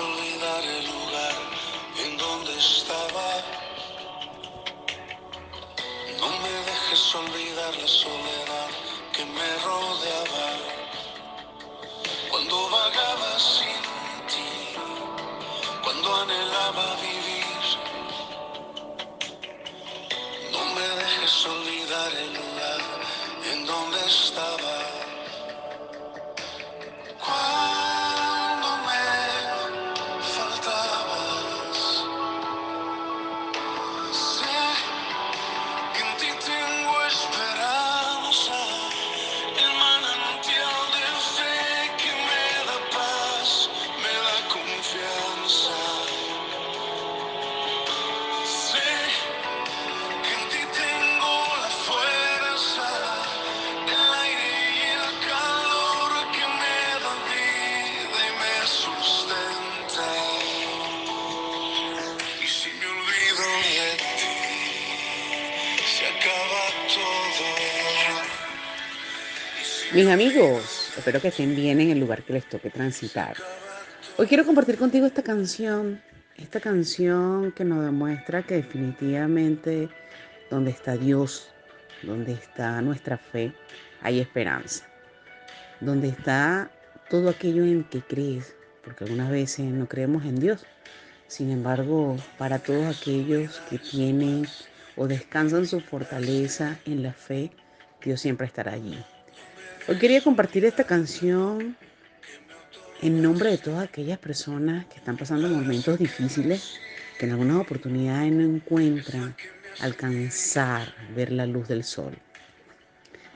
olvidar el lugar en donde estaba. No me dejes olvidar la soledad que me rodeaba. Cuando vagaba sin ti, cuando anhelaba vivir. No me dejes olvidar el lugar en donde estaba. Mis amigos, espero que estén bien en el lugar que les toque transitar. Hoy quiero compartir contigo esta canción, esta canción que nos demuestra que definitivamente donde está Dios, donde está nuestra fe, hay esperanza. Donde está todo aquello en que crees, porque algunas veces no creemos en Dios. Sin embargo, para todos aquellos que tienen o descansan su fortaleza en la fe, Dios siempre estará allí. Hoy quería compartir esta canción en nombre de todas aquellas personas que están pasando momentos difíciles, que en algunas oportunidades no encuentran alcanzar, ver la luz del sol.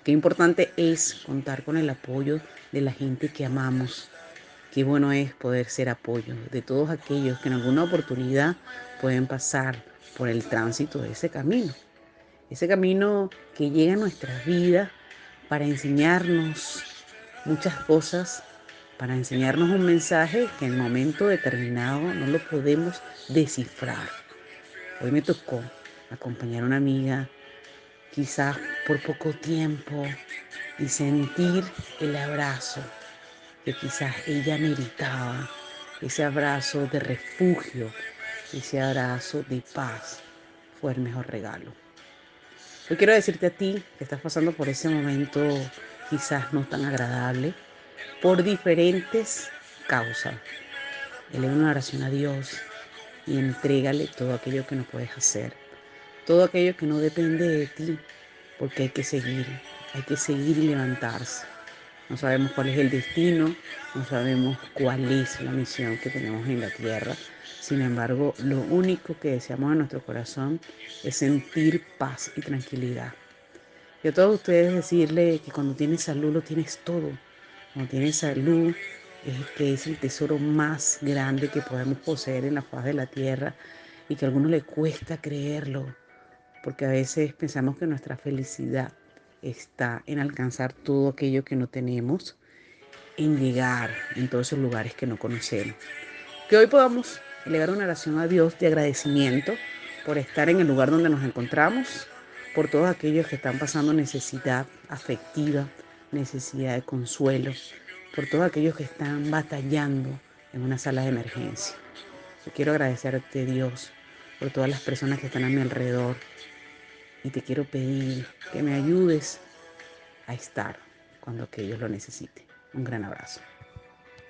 Qué importante es contar con el apoyo de la gente que amamos. Qué bueno es poder ser apoyo de todos aquellos que en alguna oportunidad pueden pasar por el tránsito de ese camino. Ese camino que llega a nuestras vidas para enseñarnos muchas cosas, para enseñarnos un mensaje que en un momento determinado no lo podemos descifrar. Hoy me tocó acompañar a una amiga, quizás por poco tiempo, y sentir el abrazo que quizás ella meritaba, ese abrazo de refugio, ese abrazo de paz, fue el mejor regalo. Hoy quiero decirte a ti que estás pasando por ese momento quizás no tan agradable, por diferentes causas. Eleva una oración a Dios y entrégale todo aquello que no puedes hacer, todo aquello que no depende de ti, porque hay que seguir, hay que seguir y levantarse. No sabemos cuál es el destino, no sabemos cuál es la misión que tenemos en la tierra. Sin embargo, lo único que deseamos en nuestro corazón es sentir paz y tranquilidad. Y a todos ustedes decirle que cuando tienes salud lo tienes todo. Cuando tienes salud es que es el tesoro más grande que podemos poseer en la faz de la tierra y que a algunos le cuesta creerlo, porque a veces pensamos que nuestra felicidad está en alcanzar todo aquello que no tenemos, en llegar en todos esos lugares que no conocemos. Que hoy podamos elevar una oración a Dios de agradecimiento por estar en el lugar donde nos encontramos, por todos aquellos que están pasando necesidad afectiva, necesidad de consuelo, por todos aquellos que están batallando en una sala de emergencia. Yo quiero agradecerte Dios por todas las personas que están a mi alrededor, y te quiero pedir que me ayudes a estar cuando aquellos lo necesiten. Un gran abrazo.